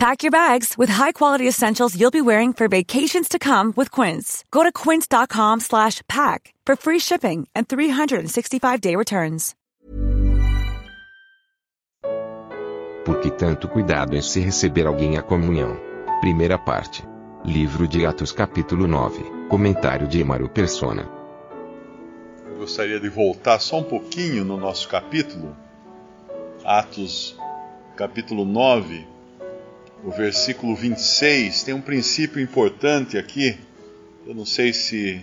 Pack your bags with high-quality essentials you'll be wearing for vacations to come with Quince. Go to quince.com slash pack for free shipping and 365-day returns. Por que tanto cuidado em se receber alguém à comunhão? Primeira parte. Livro de Atos capítulo 9. Comentário de Emaro Persona. Eu gostaria de voltar só um pouquinho no nosso capítulo. Atos capítulo 9 o versículo 26, tem um princípio importante aqui. Eu não sei se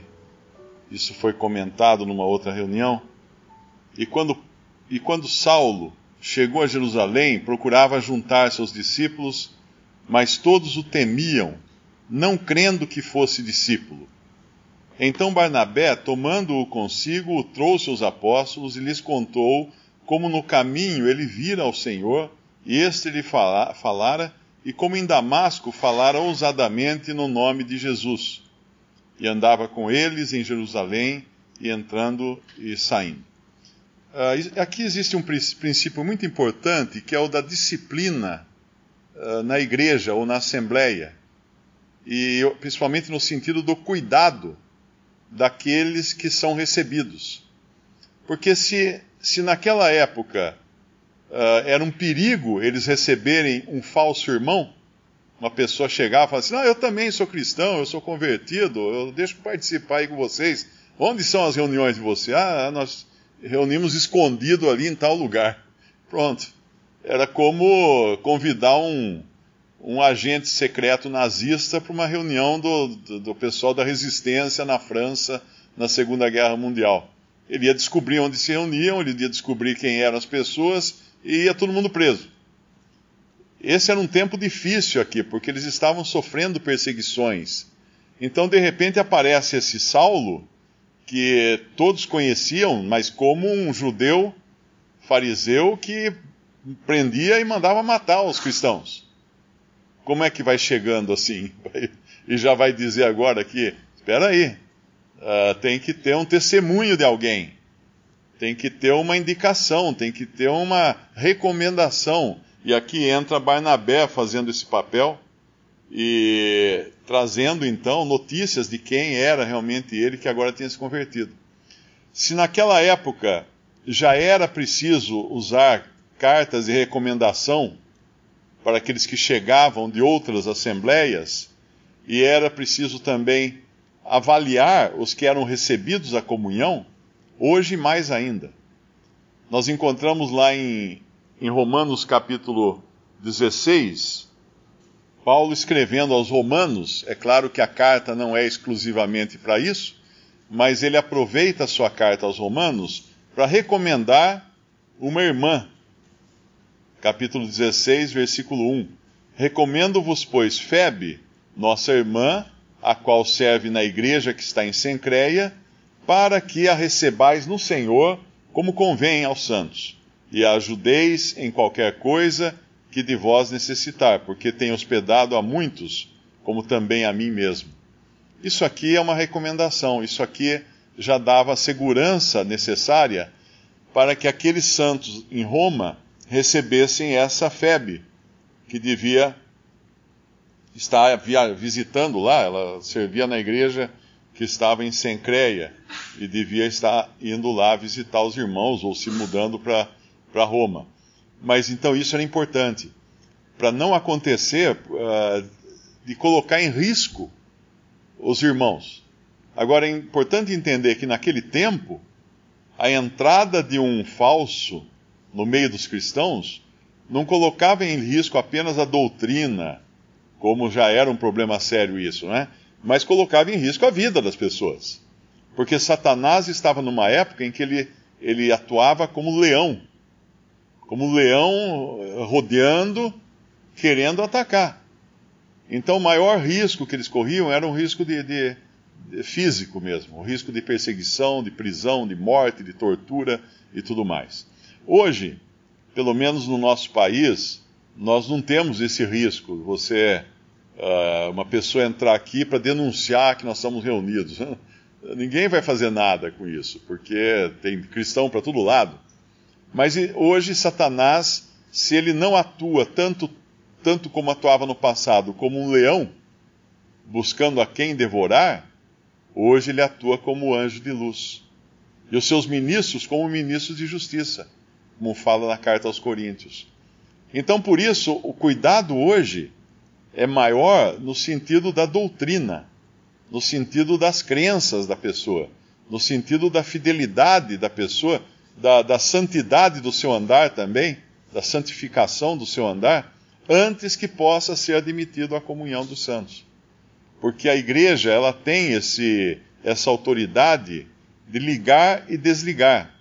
isso foi comentado numa outra reunião. E quando, e quando Saulo chegou a Jerusalém, procurava juntar seus discípulos, mas todos o temiam, não crendo que fosse discípulo. Então Barnabé, tomando-o consigo, o trouxe aos apóstolos e lhes contou como no caminho ele vira ao Senhor, e este lhe fala, falara e como em Damasco falara ousadamente no nome de Jesus. E andava com eles em Jerusalém, e entrando e saindo. Uh, aqui existe um princípio muito importante, que é o da disciplina uh, na igreja ou na assembleia, e principalmente no sentido do cuidado daqueles que são recebidos. Porque se, se naquela época uh, era um perigo eles receberem um falso irmão. Uma pessoa chegava e falava assim: Não, eu também sou cristão, eu sou convertido, eu deixo participar aí com vocês. Onde são as reuniões de você? Ah, nós reunimos escondido ali em tal lugar. Pronto. Era como convidar um, um agente secreto nazista para uma reunião do, do, do, pessoal da resistência na França na Segunda Guerra Mundial. Ele ia descobrir onde se reuniam, ele ia descobrir quem eram as pessoas e ia todo mundo preso. Esse era um tempo difícil aqui, porque eles estavam sofrendo perseguições. Então, de repente, aparece esse Saulo, que todos conheciam, mas como um judeu fariseu que prendia e mandava matar os cristãos. Como é que vai chegando assim? E já vai dizer agora que, espera aí, uh, tem que ter um testemunho de alguém tem que ter uma indicação, tem que ter uma recomendação. E aqui entra Barnabé fazendo esse papel e trazendo então notícias de quem era realmente ele que agora tinha se convertido. Se naquela época já era preciso usar cartas de recomendação para aqueles que chegavam de outras assembleias, e era preciso também avaliar os que eram recebidos à comunhão, Hoje, mais ainda. Nós encontramos lá em, em Romanos capítulo 16, Paulo escrevendo aos Romanos, é claro que a carta não é exclusivamente para isso, mas ele aproveita a sua carta aos Romanos para recomendar uma irmã. Capítulo 16, versículo 1. Recomendo-vos, pois, Febe, nossa irmã, a qual serve na igreja que está em Sencreia, para que a recebais no Senhor como convém aos santos, e a ajudeis em qualquer coisa que de vós necessitar, porque tenho hospedado a muitos, como também a mim mesmo. Isso aqui é uma recomendação, isso aqui já dava a segurança necessária para que aqueles santos em Roma recebessem essa febre que devia estar visitando lá, ela servia na igreja que estava em Sencreia e devia estar indo lá visitar os irmãos ou se mudando para Roma. Mas então isso era importante, para não acontecer uh, de colocar em risco os irmãos. Agora é importante entender que naquele tempo, a entrada de um falso no meio dos cristãos não colocava em risco apenas a doutrina, como já era um problema sério isso, né? Mas colocava em risco a vida das pessoas. Porque Satanás estava numa época em que ele, ele atuava como leão como leão eh, rodeando, querendo atacar. Então, o maior risco que eles corriam era um risco de, de, físico mesmo, o risco de perseguição, de prisão, de morte, de tortura e tudo mais. Hoje, pelo menos no nosso país, nós não temos esse risco. Você, uh, uma pessoa entrar aqui para denunciar que nós estamos reunidos. Ninguém vai fazer nada com isso, porque tem cristão para todo lado. Mas hoje Satanás, se ele não atua tanto, tanto como atuava no passado, como um leão, buscando a quem devorar, hoje ele atua como anjo de luz. E os seus ministros como ministros de justiça, como fala na carta aos Coríntios. Então, por isso, o cuidado hoje é maior no sentido da doutrina, no sentido das crenças da pessoa, no sentido da fidelidade da pessoa, da, da santidade do seu andar também, da santificação do seu andar, antes que possa ser admitido à comunhão dos santos. Porque a igreja, ela tem esse, essa autoridade de ligar e desligar.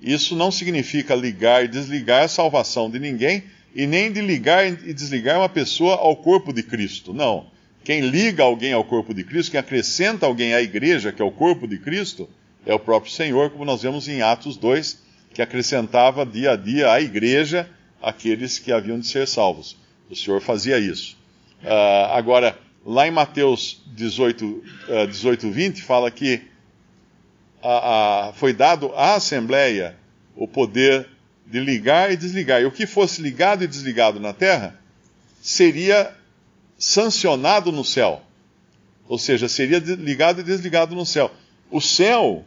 Isso não significa ligar e desligar a salvação de ninguém, e nem de ligar e desligar uma pessoa ao corpo de Cristo. Não. Quem liga alguém ao corpo de Cristo, quem acrescenta alguém à igreja, que é o corpo de Cristo, é o próprio Senhor, como nós vemos em Atos 2, que acrescentava dia a dia à igreja aqueles que haviam de ser salvos. O Senhor fazia isso. Uh, agora, lá em Mateus 18, uh, 18 20, fala que a, a, foi dado à Assembleia o poder de ligar e desligar. E o que fosse ligado e desligado na terra seria sancionado no céu. Ou seja, seria ligado e desligado no céu. O céu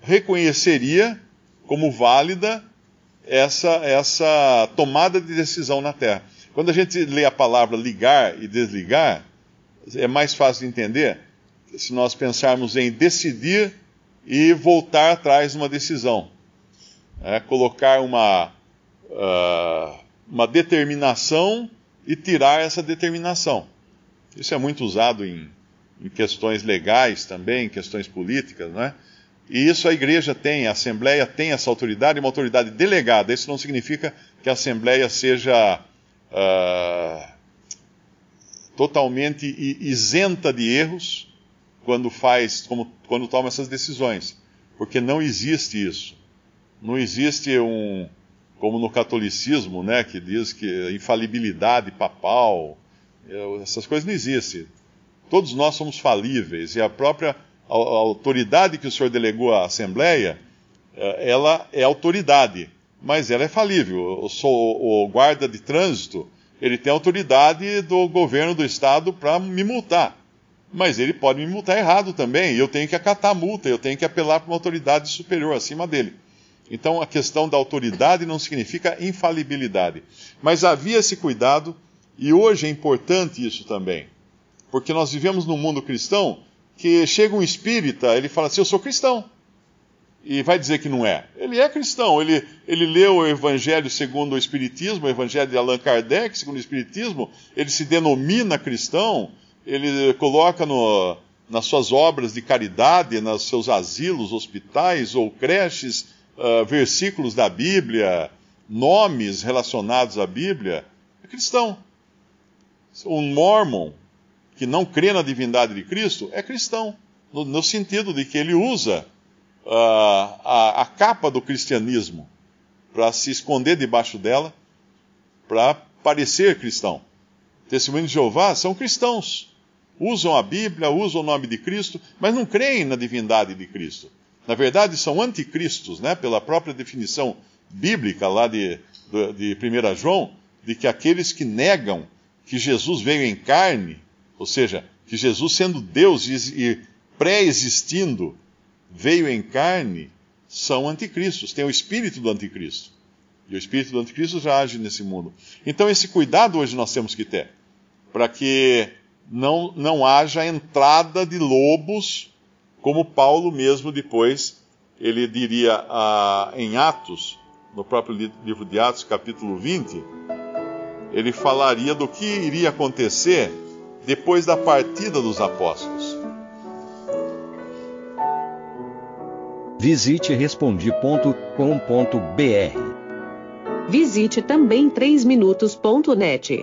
reconheceria como válida essa, essa tomada de decisão na terra. Quando a gente lê a palavra ligar e desligar, é mais fácil de entender se nós pensarmos em decidir e voltar atrás numa decisão. É, colocar uma, uh, uma determinação e tirar essa determinação. Isso é muito usado em, em questões legais também, em questões políticas, não é? E isso a igreja tem, a Assembleia tem essa autoridade, uma autoridade delegada. Isso não significa que a Assembleia seja uh, totalmente isenta de erros quando faz, como, quando toma essas decisões, porque não existe isso. Não existe um, como no catolicismo, né, que diz que infalibilidade papal, essas coisas não existem. Todos nós somos falíveis e a própria autoridade que o Senhor delegou à Assembleia, é, ela é autoridade, mas ela é falível. O guarda de trânsito, ele tem autoridade do governo do estado para me multar. Mas ele pode me multar errado também, e eu tenho que acatar a multa, eu tenho que apelar para uma autoridade superior acima dele. Então a questão da autoridade não significa infalibilidade. Mas havia esse cuidado, e hoje é importante isso também. Porque nós vivemos num mundo cristão que chega um espírita, ele fala assim: Eu sou cristão. E vai dizer que não é. Ele é cristão, ele, ele leu o Evangelho segundo o Espiritismo, o Evangelho de Allan Kardec segundo o Espiritismo, ele se denomina cristão, ele coloca no, nas suas obras de caridade, nos seus asilos, hospitais ou creches, uh, versículos da Bíblia, nomes relacionados à Bíblia, é cristão. Um mormon que não crê na divindade de Cristo é cristão, no, no sentido de que ele usa uh, a, a capa do cristianismo para se esconder debaixo dela, para parecer cristão. Testemunhos de Jeová são cristãos. Usam a Bíblia, usam o nome de Cristo, mas não creem na divindade de Cristo. Na verdade, são anticristos, né? pela própria definição bíblica lá de, de, de 1 João, de que aqueles que negam que Jesus veio em carne, ou seja, que Jesus, sendo Deus e pré-existindo, veio em carne, são anticristos, têm o espírito do anticristo. E o espírito do anticristo já age nesse mundo. Então, esse cuidado hoje nós temos que ter, para que não, não haja entrada de lobos como Paulo mesmo depois ele diria ah, em Atos, no próprio livro de Atos, capítulo 20, ele falaria do que iria acontecer depois da partida dos apóstolos. Visite respondi.com.br. Visite também 3minutos.net.